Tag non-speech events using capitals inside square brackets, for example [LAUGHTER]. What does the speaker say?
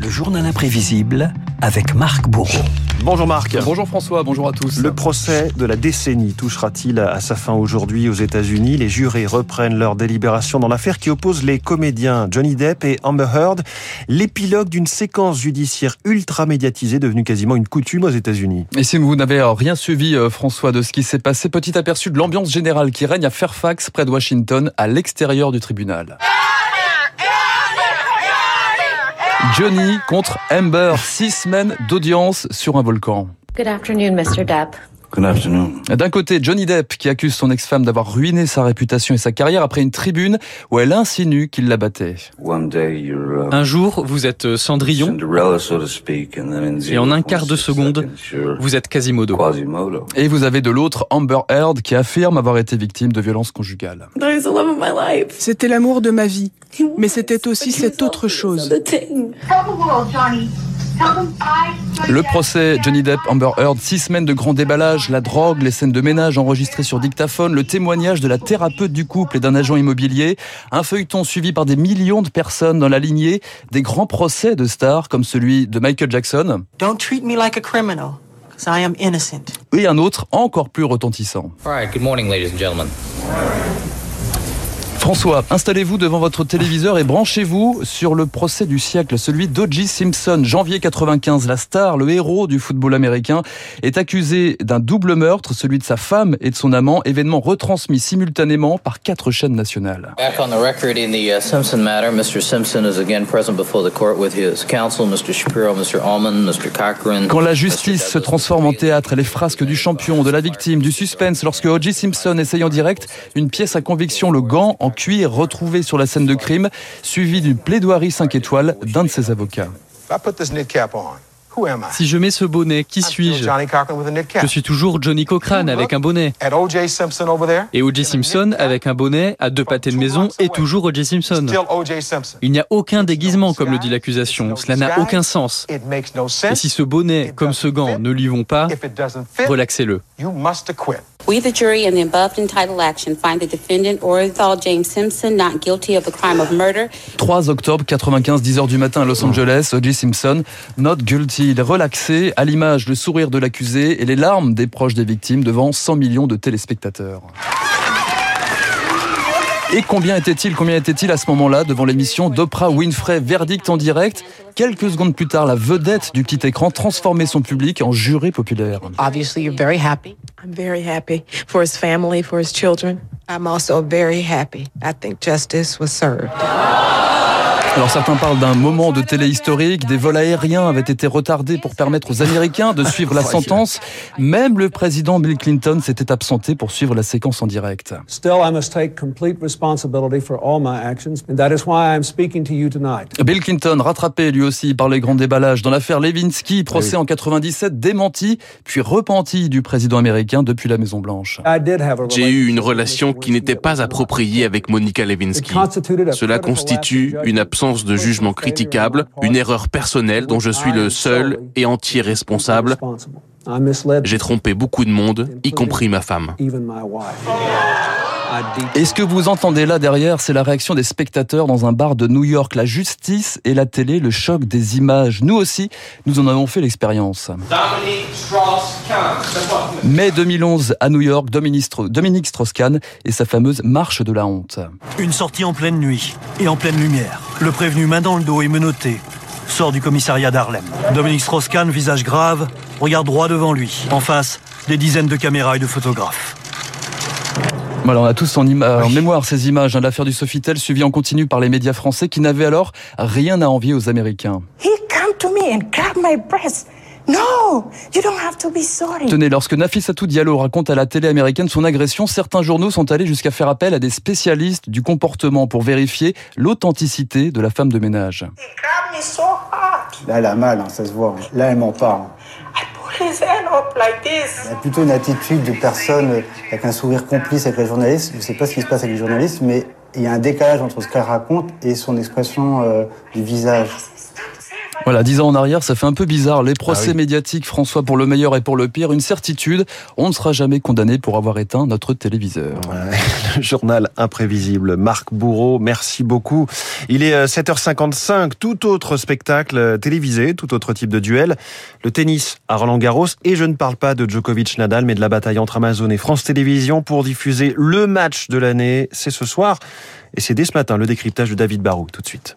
Le journal imprévisible avec Marc Bourreau. Bonjour Marc. Bonjour François, bonjour à tous. Le procès de la décennie touchera-t-il à sa fin aujourd'hui aux États-Unis? Les jurés reprennent leur délibération dans l'affaire qui oppose les comédiens Johnny Depp et Amber Heard. L'épilogue d'une séquence judiciaire ultra médiatisée devenue quasiment une coutume aux États-Unis. Et si vous n'avez rien suivi, euh, François, de ce qui s'est passé, petit aperçu de l'ambiance générale qui règne à Fairfax, près de Washington, à l'extérieur du tribunal. Johnny contre Amber, six semaines d'audience sur un volcan. Good afternoon, Mr. Depp. D'un côté, Johnny Depp qui accuse son ex-femme d'avoir ruiné sa réputation et sa carrière après une tribune où elle insinue qu'il la battait. Un jour, vous êtes Cendrillon, et en un quart de seconde, vous êtes Quasimodo. Et vous avez de l'autre Amber Heard qui affirme avoir été victime de violences conjugales. C'était l'amour de ma vie, mais c'était aussi cette autre chose. Le procès Johnny Depp Amber Heard, six semaines de grand déballage, la drogue, les scènes de ménage enregistrées sur dictaphone, le témoignage de la thérapeute du couple et d'un agent immobilier, un feuilleton suivi par des millions de personnes dans la lignée, des grands procès de stars comme celui de Michael Jackson. Don't treat me like a criminal, I am innocent. Et un autre encore plus retentissant. good morning, ladies and gentlemen. François, installez-vous devant votre téléviseur et branchez-vous sur le procès du siècle, celui d'O.J. Simpson. Janvier 95, la star, le héros du football américain, est accusé d'un double meurtre, celui de sa femme et de son amant, événement retransmis simultanément par quatre chaînes nationales. Back on the record in the uh, Simpson matter, Mr. Simpson is again present before the court with his counsel, Mr. Shapiro, Mr. Allman, Mr. Cochran. Quand la justice se transforme en théâtre et les frasques du champion, de la victime, du suspense, lorsque O.J. Simpson essaye en direct une pièce à conviction, le gant en cuir retrouvé sur la scène de crime, suivi d'une plaidoirie 5 étoiles d'un de ses avocats. Si je mets ce bonnet, qui suis-je? Je suis toujours Johnny Cochran avec un bonnet. Et O.J. Simpson avec un bonnet à deux pâtés de maison et toujours O.J. Simpson. Il n'y a aucun déguisement comme le dit l'accusation. Cela n'a aucun sens. Et si ce bonnet comme ce gant ne lui vont pas, relaxez-le. We, the jury, in the above entitled action, find the defendant Orenthal James Simpson not guilty of the crime of murder. 3 octobre 95, 10 heures du matin à Los Angeles, O.J. Simpson, not guilty. Il est relaxé, à l'image le sourire de l'accusé et les larmes des proches des victimes devant 100 millions de téléspectateurs. Et combien était-il, combien était-il à ce moment-là devant l'émission d'Oprah Winfrey, verdict en direct? Quelques secondes plus tard, la vedette du petit écran transformait son public en juré populaire. Obviously, you're very happy. I'm very happy for his family, for his children. I'm also very happy. I think justice was served. Alors certains parlent d'un moment de télé historique, des vols aériens avaient été retardés pour permettre aux Américains de suivre la sentence. Même le président Bill Clinton s'était absenté pour suivre la séquence en direct. Bill Clinton, rattrapé lui aussi par les grands déballages dans l'affaire Levinsky, procès en 97, démenti, puis repenti du président américain depuis la Maison Blanche. J'ai eu une relation qui n'était pas appropriée avec Monica Lewinsky. Cela constitue une absence de jugement critiquable, une erreur personnelle dont je suis le seul et entier responsable. J'ai trompé beaucoup de monde, y compris ma femme. Et ce que vous entendez là derrière, c'est la réaction des spectateurs dans un bar de New York. La justice et la télé, le choc des images. Nous aussi, nous en avons fait l'expérience. Mai 2011, à New York, Dominique Strauss-Kahn et sa fameuse marche de la honte. Une sortie en pleine nuit et en pleine lumière. Le prévenu main dans le dos et menotté sort du commissariat d'Harlem. Dominique Strauss-Kahn, visage grave, regarde droit devant lui. En face, des dizaines de caméras et de photographes. Voilà, on a tous en, en mémoire ces images hein, de l'affaire du Sofitel suivie en continu par les médias français qui n'avaient alors rien à envier aux Américains. He come to me and grab my breast. No, you don't have to be sorry. Tenez, lorsque Nafissatou Diallo raconte à la télé américaine son agression, certains journaux sont allés jusqu'à faire appel à des spécialistes du comportement pour vérifier l'authenticité de la femme de ménage. He grabbed me so hard. Là, elle a mal, hein, ça se voit. Là, elle ment pas. I pull his hand up like this. Elle a plutôt une attitude de personne avec un sourire complice avec la journaliste. Je sais pas ce qui se passe avec les journalistes, mais il y a un décalage entre ce qu'elle raconte et son expression euh, du visage. Voilà, dix ans en arrière, ça fait un peu bizarre. Les procès ah médiatiques, François, pour le meilleur et pour le pire, une certitude, on ne sera jamais condamné pour avoir éteint notre téléviseur. [LAUGHS] le journal imprévisible. Marc Bourreau, merci beaucoup. Il est 7h55, euh, tout autre spectacle euh, télévisé, tout autre type de duel. Le tennis à Roland Garros, et je ne parle pas de Djokovic-Nadal, mais de la bataille entre Amazon et France Télévisions pour diffuser le match de l'année. C'est ce soir, et c'est dès ce matin, le décryptage de David Barou, tout de suite.